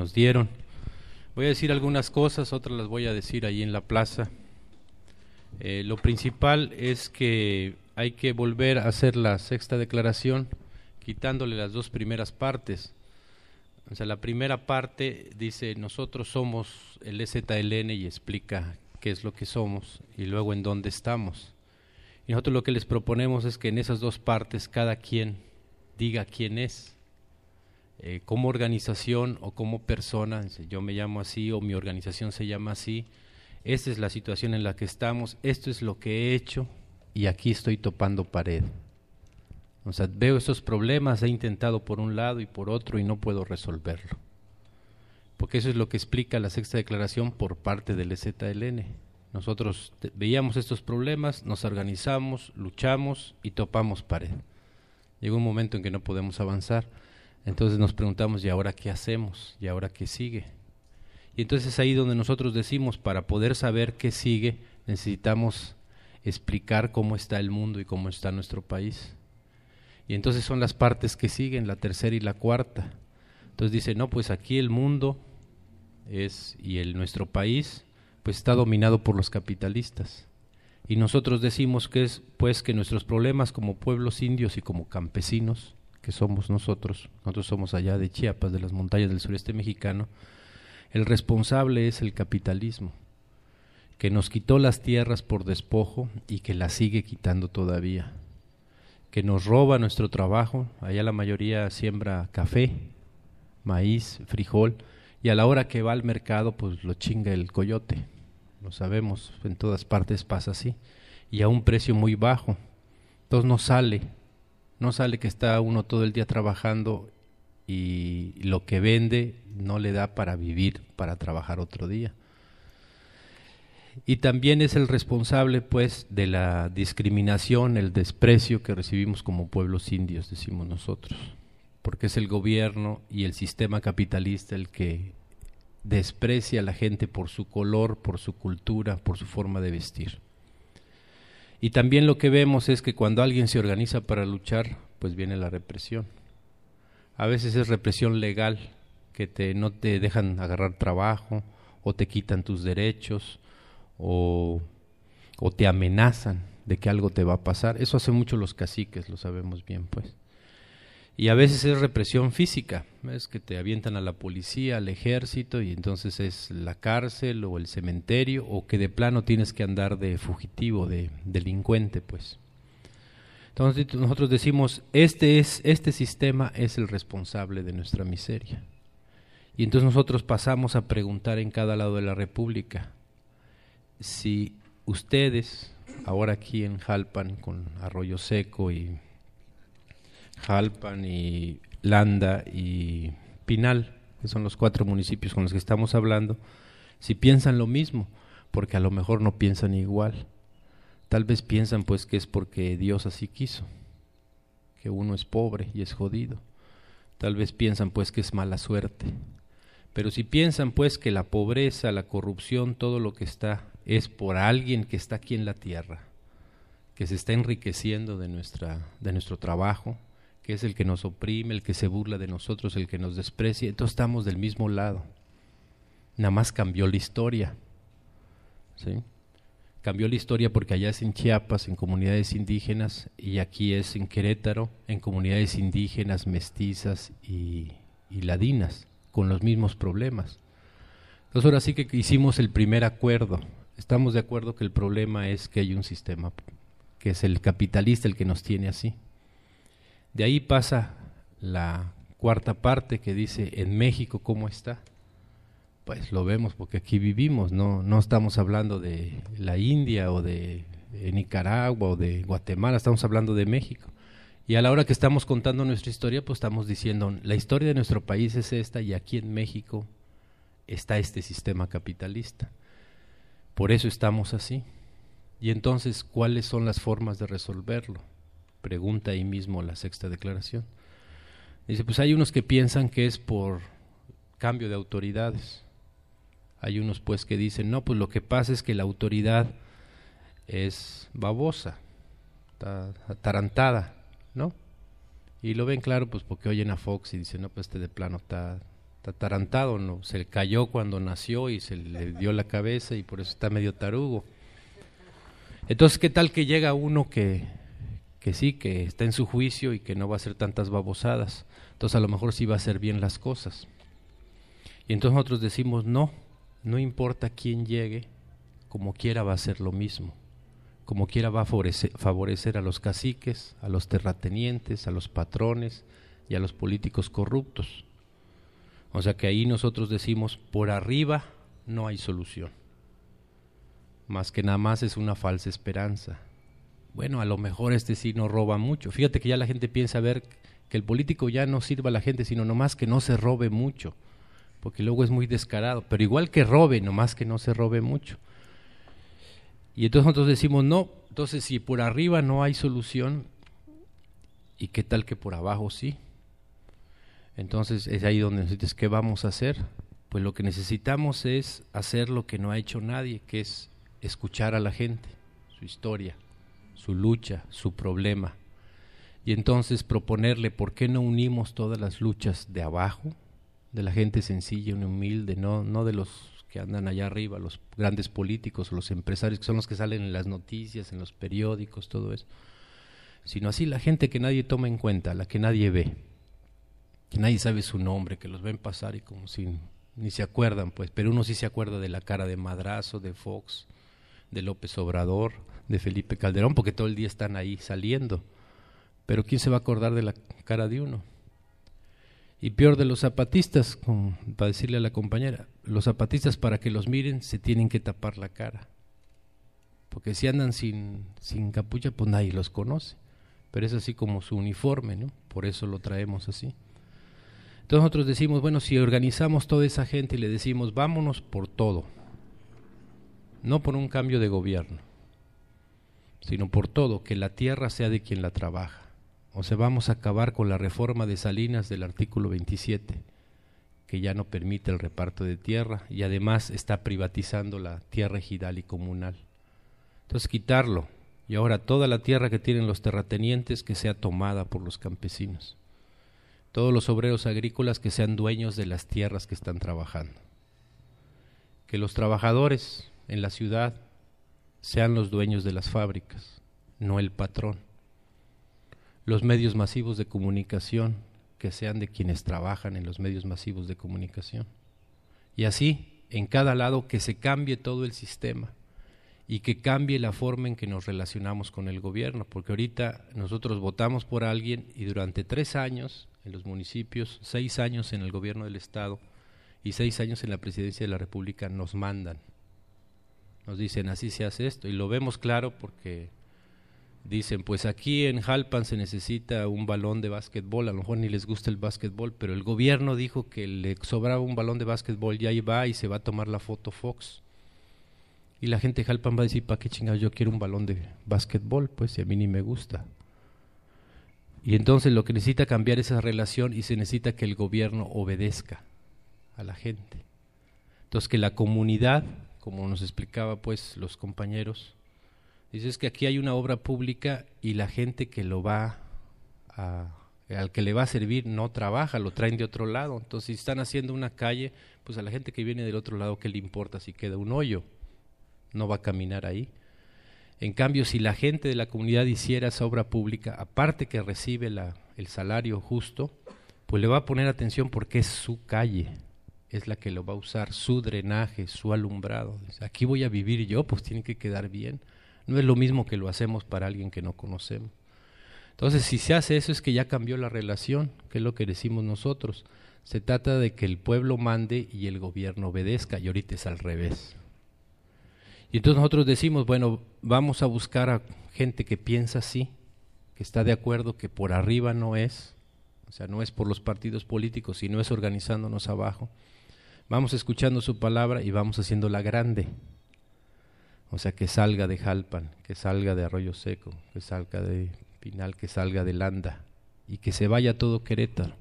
nos dieron. Voy a decir algunas cosas, otras las voy a decir ahí en la plaza. Eh, lo principal es que hay que volver a hacer la sexta declaración quitándole las dos primeras partes. O sea, la primera parte dice, nosotros somos el EZLN y explica qué es lo que somos y luego en dónde estamos. Y nosotros lo que les proponemos es que en esas dos partes cada quien diga quién es, eh, como organización o como persona, yo me llamo así o mi organización se llama así, esta es la situación en la que estamos, esto es lo que he hecho y aquí estoy topando pared. O sea, veo estos problemas, he intentado por un lado y por otro y no puedo resolverlo. Porque eso es lo que explica la sexta declaración por parte del EZLN. Nosotros veíamos estos problemas, nos organizamos, luchamos y topamos pared. Llegó un momento en que no podemos avanzar. Entonces nos preguntamos, ¿y ahora qué hacemos? ¿Y ahora qué sigue? Y entonces es ahí donde nosotros decimos, para poder saber qué sigue, necesitamos explicar cómo está el mundo y cómo está nuestro país. Y entonces son las partes que siguen, la tercera y la cuarta. Entonces dice, no, pues aquí el mundo es y el nuestro país pues está dominado por los capitalistas. Y nosotros decimos que es pues que nuestros problemas como pueblos indios y como campesinos, que somos nosotros, nosotros somos allá de Chiapas, de las montañas del sureste mexicano, el responsable es el capitalismo, que nos quitó las tierras por despojo y que las sigue quitando todavía, que nos roba nuestro trabajo, allá la mayoría siembra café, maíz, frijol, y a la hora que va al mercado pues lo chinga el coyote lo sabemos, en todas partes pasa así, y a un precio muy bajo. Entonces no sale, no sale que está uno todo el día trabajando y lo que vende no le da para vivir, para trabajar otro día. Y también es el responsable pues de la discriminación, el desprecio que recibimos como pueblos indios, decimos nosotros, porque es el gobierno y el sistema capitalista el que desprecia a la gente por su color, por su cultura, por su forma de vestir. Y también lo que vemos es que cuando alguien se organiza para luchar, pues viene la represión. A veces es represión legal, que te, no te dejan agarrar trabajo, o te quitan tus derechos, o, o te amenazan de que algo te va a pasar. Eso hace mucho los caciques, lo sabemos bien, pues y a veces es represión física, es que te avientan a la policía, al ejército y entonces es la cárcel o el cementerio o que de plano tienes que andar de fugitivo, de delincuente, pues. Entonces nosotros decimos, este es este sistema es el responsable de nuestra miseria. Y entonces nosotros pasamos a preguntar en cada lado de la República si ustedes ahora aquí en Jalpan con Arroyo Seco y Jalpan y Landa y Pinal, que son los cuatro municipios con los que estamos hablando, si piensan lo mismo, porque a lo mejor no piensan igual. Tal vez piensan pues que es porque Dios así quiso, que uno es pobre y es jodido. Tal vez piensan pues que es mala suerte. Pero si piensan pues que la pobreza, la corrupción, todo lo que está es por alguien que está aquí en la tierra, que se está enriqueciendo de nuestra de nuestro trabajo, que es el que nos oprime, el que se burla de nosotros, el que nos desprecia. Entonces estamos del mismo lado. Nada más cambió la historia. ¿sí? Cambió la historia porque allá es en Chiapas, en comunidades indígenas, y aquí es en Querétaro, en comunidades indígenas, mestizas y, y ladinas, con los mismos problemas. Entonces ahora sí que hicimos el primer acuerdo. Estamos de acuerdo que el problema es que hay un sistema que es el capitalista el que nos tiene así. De ahí pasa la cuarta parte que dice, en México, ¿cómo está? Pues lo vemos porque aquí vivimos, no, no estamos hablando de la India o de, Nicaragua o de Guatemala, estamos hablando de México. Y a la hora que estamos contando nuestra historia, pues estamos diciendo, la historia de nuestro país es esta y aquí en México está este sistema capitalista. Por eso estamos así. Y entonces, ¿cuáles son las formas de resolverlo? Pregunta ahí mismo la sexta declaración. Dice, pues hay unos que piensan que es por cambio de autoridades. Hay unos pues que dicen, no, pues lo que pasa es que la autoridad es babosa, está atarantada, ¿no? Y lo ven claro pues porque oyen a Fox y dicen, no, pues este de plano está, atarantado, ¿no? Se cayó cuando nació y se le dio la cabeza y por eso está medio tarugo. Entonces, ¿qué tal que llega uno que, que sí, que está en su juicio y que no va a hacer tantas babosadas? Entonces a lo mejor sí va a hacer bien las cosas. Y entonces nosotros decimos, no, no importa quién llegue, como quiera va a ser lo mismo. Como quiera va a favorecer, favorecer a los caciques, a los terratenientes, a los patrones y a los políticos corruptos. O sea que ahí nosotros decimos, por arriba no hay solución. Más que nada más es una falsa esperanza. Bueno, a lo mejor este sí no roba mucho. Fíjate que ya la gente piensa ver que el político ya no sirva a la gente, sino nomás que no se robe mucho, porque luego es muy descarado. Pero igual que robe, nomás que no se robe mucho. Y entonces nosotros decimos, no, entonces si por arriba no hay solución, ¿y qué tal que por abajo sí? Entonces es ahí donde necesitas, ¿qué vamos a hacer? Pues lo que necesitamos es hacer lo que no ha hecho nadie, que es escuchar a la gente, su historia, su lucha, su problema. Y entonces proponerle, ¿por qué no unimos todas las luchas de abajo, de la gente sencilla y humilde, no, no de los que andan allá arriba, los grandes políticos, los empresarios, que son los que salen en las noticias, en los periódicos, todo eso, sino así la gente que nadie toma en cuenta, la que nadie ve que nadie sabe su nombre, que los ven pasar y como si ni se acuerdan, pues, pero uno sí se acuerda de la cara de Madrazo, de Fox, de López Obrador, de Felipe Calderón, porque todo el día están ahí saliendo. Pero ¿quién se va a acordar de la cara de uno? Y peor de los zapatistas, para decirle a la compañera, los zapatistas para que los miren se tienen que tapar la cara. Porque si andan sin, sin capucha, pues nadie los conoce. Pero es así como su uniforme, ¿no? Por eso lo traemos así. Entonces nosotros decimos, bueno, si organizamos toda esa gente y le decimos, vámonos por todo, no por un cambio de gobierno, sino por todo, que la tierra sea de quien la trabaja. O sea, vamos a acabar con la reforma de Salinas del artículo 27, que ya no permite el reparto de tierra y además está privatizando la tierra ejidal y comunal. Entonces quitarlo y ahora toda la tierra que tienen los terratenientes que sea tomada por los campesinos todos los obreros agrícolas que sean dueños de las tierras que están trabajando. Que los trabajadores en la ciudad sean los dueños de las fábricas, no el patrón. Los medios masivos de comunicación que sean de quienes trabajan en los medios masivos de comunicación. Y así, en cada lado, que se cambie todo el sistema y que cambie la forma en que nos relacionamos con el gobierno, porque ahorita nosotros votamos por alguien y durante tres años en los municipios, seis años en el gobierno del Estado y seis años en la presidencia de la República nos mandan. Nos dicen, así se hace esto. Y lo vemos claro porque dicen, pues aquí en Jalpan se necesita un balón de básquetbol, a lo mejor ni les gusta el básquetbol, pero el gobierno dijo que le sobraba un balón de básquetbol, y ahí va y se va a tomar la foto Fox. Y la gente de Jalpan va a decir, ¿para qué chingados yo quiero un balón de básquetbol? Pues a mí ni me gusta. Y entonces lo que necesita cambiar esa relación y se necesita que el gobierno obedezca a la gente. Entonces que la comunidad, como nos explicaba pues los compañeros, dice es que aquí hay una obra pública y la gente que lo va a, al que le va a servir no trabaja, lo traen de otro lado. Entonces si están haciendo una calle, pues a la gente que viene del otro lado, ¿qué le importa si queda un hoyo? No va a caminar ahí. En cambio, si la gente de la comunidad hiciera esa obra pública, aparte que recibe la, el salario justo, pues le va a poner atención porque es su calle, es la que lo va a usar, su drenaje, su alumbrado. Aquí voy a vivir yo, pues tiene que quedar bien. No es lo mismo que lo hacemos para alguien que no conocemos. Entonces, si se hace eso es que ya cambió la relación, que es lo que decimos nosotros. Se trata de que el pueblo mande y el gobierno obedezca, y ahorita es al revés. Y entonces nosotros decimos, bueno, vamos a buscar a gente que piensa así, que está de acuerdo que por arriba no es, o sea, no es por los partidos políticos, sino es organizándonos abajo. Vamos escuchando su palabra y vamos haciéndola grande. O sea, que salga de Jalpan, que salga de Arroyo Seco, que salga de Pinal, que salga de Landa y que se vaya a todo Querétaro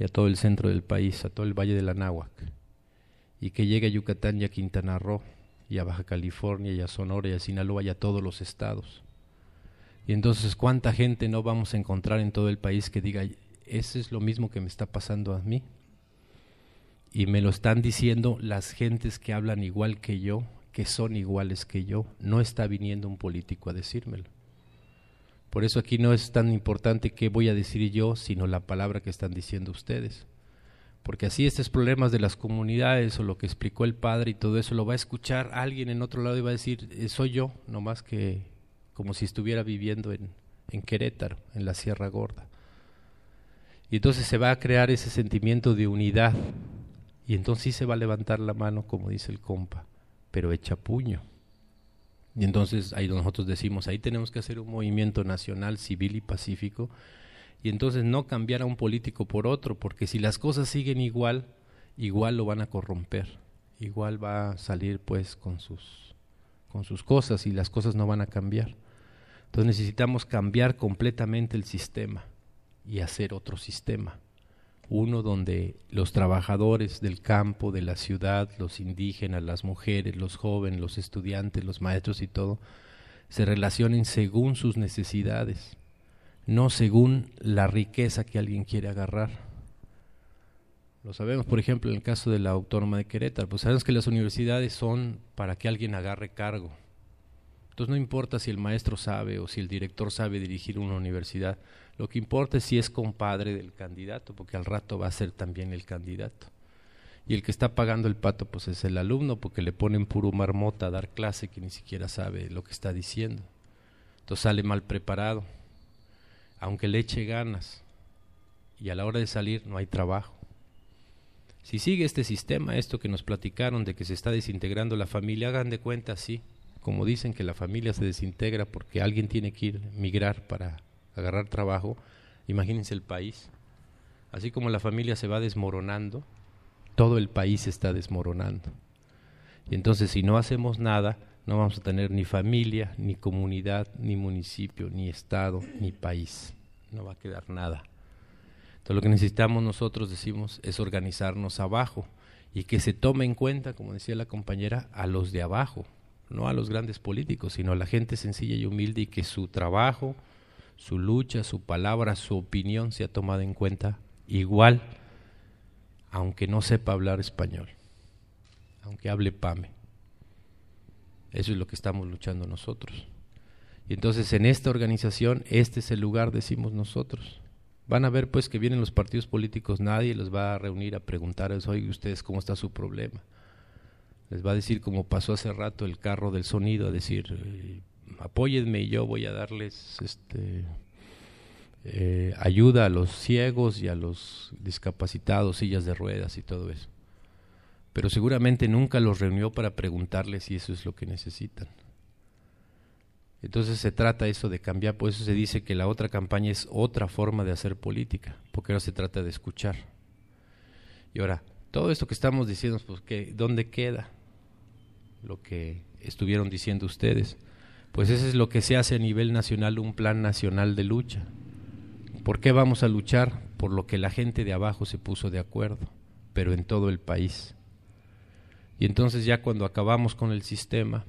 y a todo el centro del país, a todo el Valle de la Náhuac y que llegue a Yucatán y a Quintana Roo y a Baja California y a Sonora y a Sinaloa y a todos los estados. Y entonces, ¿cuánta gente no vamos a encontrar en todo el país que diga, ese es lo mismo que me está pasando a mí? Y me lo están diciendo las gentes que hablan igual que yo, que son iguales que yo. No está viniendo un político a decírmelo. Por eso aquí no es tan importante qué voy a decir yo, sino la palabra que están diciendo ustedes. Porque así estos problemas de las comunidades o lo que explicó el padre y todo eso lo va a escuchar alguien en otro lado y va a decir, eh, soy yo, no más que como si estuviera viviendo en, en Querétaro, en la Sierra Gorda. Y entonces se va a crear ese sentimiento de unidad. Y entonces sí se va a levantar la mano, como dice el compa, pero echa puño. Y entonces ahí nosotros decimos, ahí tenemos que hacer un movimiento nacional, civil y pacífico, y entonces no cambiar a un político por otro, porque si las cosas siguen igual, igual lo van a corromper, igual va a salir pues con sus, con sus cosas y las cosas no van a cambiar. Entonces necesitamos cambiar completamente el sistema y hacer otro sistema. Uno donde los trabajadores del campo, de la ciudad, los indígenas, las mujeres, los jóvenes, los estudiantes, los maestros y todo, se relacionen según sus necesidades, no según la riqueza que alguien quiere agarrar. Lo sabemos, por ejemplo, en el caso de la Autónoma de Querétaro, pues sabemos que las universidades son para que alguien agarre cargo. Entonces no importa si el maestro sabe o si el director sabe dirigir una universidad, lo que importa es si es compadre del candidato, porque al rato va a ser también el candidato. Y el que está pagando el pato, pues es el alumno, porque le ponen puro marmota a dar clase que ni siquiera sabe lo que está diciendo. Entonces sale mal preparado, aunque le eche ganas, y a la hora de salir no hay trabajo. Si sigue este sistema, esto que nos platicaron de que se está desintegrando la familia, hagan de cuenta, sí, como dicen que la familia se desintegra porque alguien tiene que ir migrar para agarrar trabajo, imagínense el país. Así como la familia se va desmoronando, todo el país está desmoronando. Y entonces si no hacemos nada, no vamos a tener ni familia, ni comunidad, ni municipio, ni estado, ni país. No va a quedar nada. Entonces lo que necesitamos nosotros, decimos, es organizarnos abajo y que se tome en cuenta, como decía la compañera, a los de abajo, no a los grandes políticos, sino a la gente sencilla y humilde y que su trabajo, su lucha, su palabra, su opinión sea tomada en cuenta igual, aunque no sepa hablar español, aunque hable PAME. Eso es lo que estamos luchando nosotros. Y entonces en esta organización, este es el lugar, decimos nosotros. Van a ver pues que vienen los partidos políticos, nadie los va a reunir a preguntarles, oye, ustedes cómo está su problema. Les va a decir como pasó hace rato el carro del sonido, a decir, apóyenme y yo voy a darles este, eh, ayuda a los ciegos y a los discapacitados, sillas de ruedas y todo eso. Pero seguramente nunca los reunió para preguntarles si eso es lo que necesitan. Entonces se trata eso de cambiar, por eso se dice que la otra campaña es otra forma de hacer política, porque ahora se trata de escuchar. Y ahora, todo esto que estamos diciendo, pues, ¿dónde queda lo que estuvieron diciendo ustedes? Pues eso es lo que se hace a nivel nacional, un plan nacional de lucha. ¿Por qué vamos a luchar? Por lo que la gente de abajo se puso de acuerdo, pero en todo el país. Y entonces ya cuando acabamos con el sistema,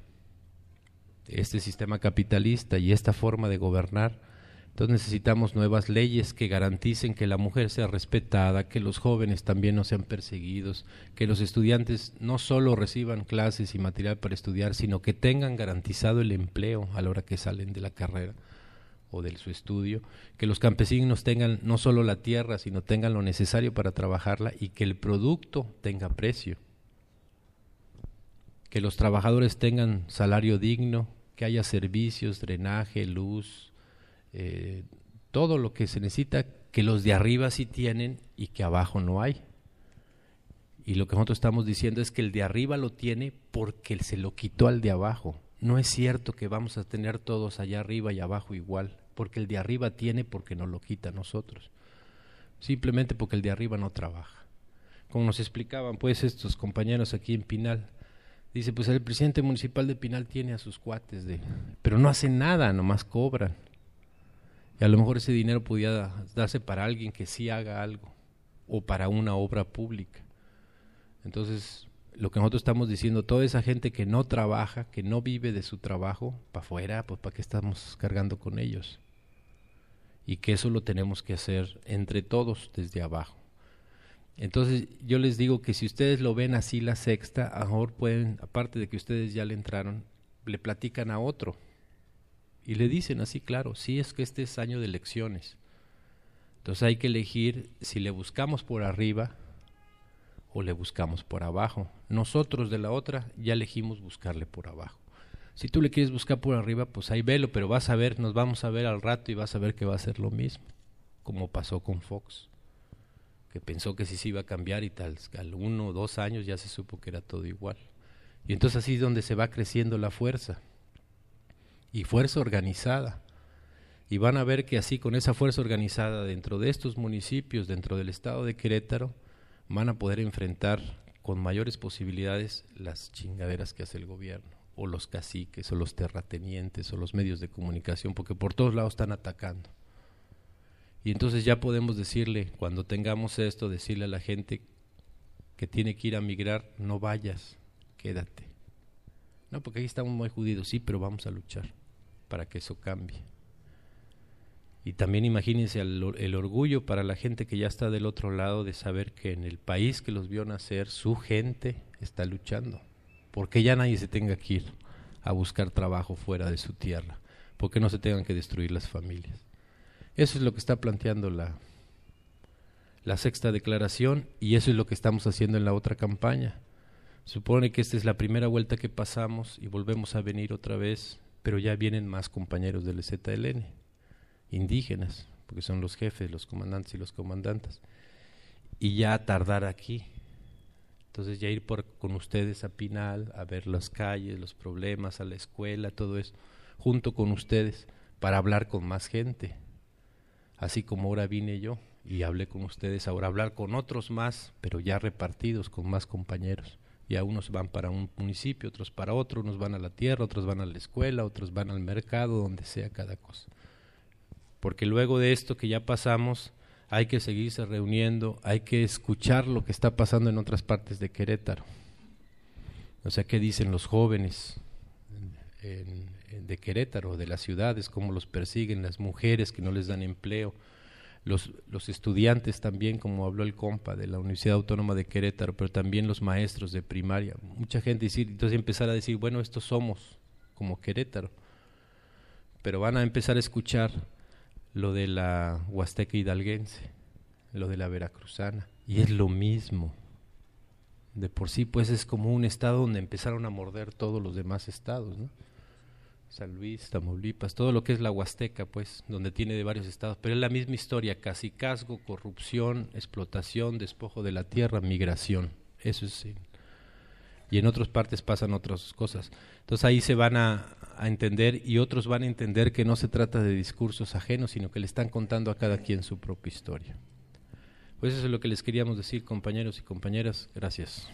este sistema capitalista y esta forma de gobernar, entonces necesitamos nuevas leyes que garanticen que la mujer sea respetada, que los jóvenes también no sean perseguidos, que los estudiantes no solo reciban clases y material para estudiar, sino que tengan garantizado el empleo a la hora que salen de la carrera o de su estudio, que los campesinos tengan no solo la tierra, sino tengan lo necesario para trabajarla y que el producto tenga precio, que los trabajadores tengan salario digno, que haya servicios, drenaje, luz, eh, todo lo que se necesita que los de arriba sí tienen y que abajo no hay. Y lo que nosotros estamos diciendo es que el de arriba lo tiene porque se lo quitó al de abajo. No es cierto que vamos a tener todos allá arriba y abajo igual, porque el de arriba tiene porque nos lo quita a nosotros. Simplemente porque el de arriba no trabaja. Como nos explicaban pues estos compañeros aquí en Pinal, dice pues el presidente municipal de Pinal tiene a sus cuates de, pero no hace nada, nomás cobran. Y a lo mejor ese dinero pudiera darse para alguien que sí haga algo o para una obra pública. Entonces, lo que nosotros estamos diciendo, toda esa gente que no trabaja, que no vive de su trabajo, para afuera, pues para qué estamos cargando con ellos. Y que eso lo tenemos que hacer entre todos desde abajo. Entonces yo les digo que si ustedes lo ven así la sexta, a mejor pueden, aparte de que ustedes ya le entraron, le platican a otro y le dicen así, claro, sí es que este es año de elecciones. Entonces hay que elegir si le buscamos por arriba o le buscamos por abajo. Nosotros de la otra ya elegimos buscarle por abajo. Si tú le quieres buscar por arriba, pues ahí velo, pero vas a ver, nos vamos a ver al rato y vas a ver que va a ser lo mismo, como pasó con Fox, que pensó que sí se iba a cambiar y tal, al uno o dos años ya se supo que era todo igual. Y entonces así es donde se va creciendo la fuerza, y fuerza organizada. Y van a ver que así con esa fuerza organizada dentro de estos municipios, dentro del estado de Querétaro, van a poder enfrentar con mayores posibilidades las chingaderas que hace el gobierno, o los caciques, o los terratenientes, o los medios de comunicación, porque por todos lados están atacando. Y entonces ya podemos decirle, cuando tengamos esto, decirle a la gente que tiene que ir a migrar, no vayas, quédate. No, porque aquí estamos muy judíos, sí, pero vamos a luchar para que eso cambie. Y también imagínense el, el, orgullo para la gente que ya está del otro lado de saber que en el país que los vio nacer, su gente está luchando. Porque ya nadie se tenga que ir a buscar trabajo fuera de su tierra. Porque no se tengan que destruir las familias. Eso es lo que está planteando la, la sexta declaración y eso es lo que estamos haciendo en la otra campaña. Supone que esta es la primera vuelta que pasamos y volvemos a venir otra vez, pero ya vienen más compañeros del ZLN indígenas, porque son los jefes, los comandantes y los comandantes, y ya tardar aquí. Entonces ya ir por, con ustedes a Pinal, a ver las calles, los problemas, a la escuela, todo eso, junto con ustedes, para hablar con más gente. Así como ahora vine yo y hablé con ustedes, ahora hablar con otros más, pero ya repartidos, con más compañeros. Ya unos van para un municipio, otros para otro, unos van a la tierra, otros van a la escuela, otros van al mercado, donde sea cada cosa. Porque luego de esto que ya pasamos hay que seguirse reuniendo, hay que escuchar lo que está pasando en otras partes de Querétaro. O sea, qué dicen los jóvenes de Querétaro, de las ciudades, cómo los persiguen, las mujeres que no les dan empleo, los, los estudiantes también, como habló el compa de la Universidad Autónoma de Querétaro, pero también los maestros de primaria. Mucha gente decir, entonces empezar a decir, bueno, estos somos como Querétaro, pero van a empezar a escuchar lo de la Huasteca hidalguense, lo de la veracruzana, y es lo mismo. De por sí, pues es como un estado donde empezaron a morder todos los demás estados, ¿no? San Luis, Tamaulipas, todo lo que es la Huasteca, pues, donde tiene de varios estados, pero es la misma historia, casicazgo, corrupción, explotación, despojo de la tierra, migración. Eso es y en otras partes pasan otras cosas. Entonces ahí se van a, a, entender y otros van a entender que no se trata de discursos ajenos, sino que le están contando a cada quien su propia historia. Pues eso es lo que les queríamos decir, compañeros y compañeras. Gracias.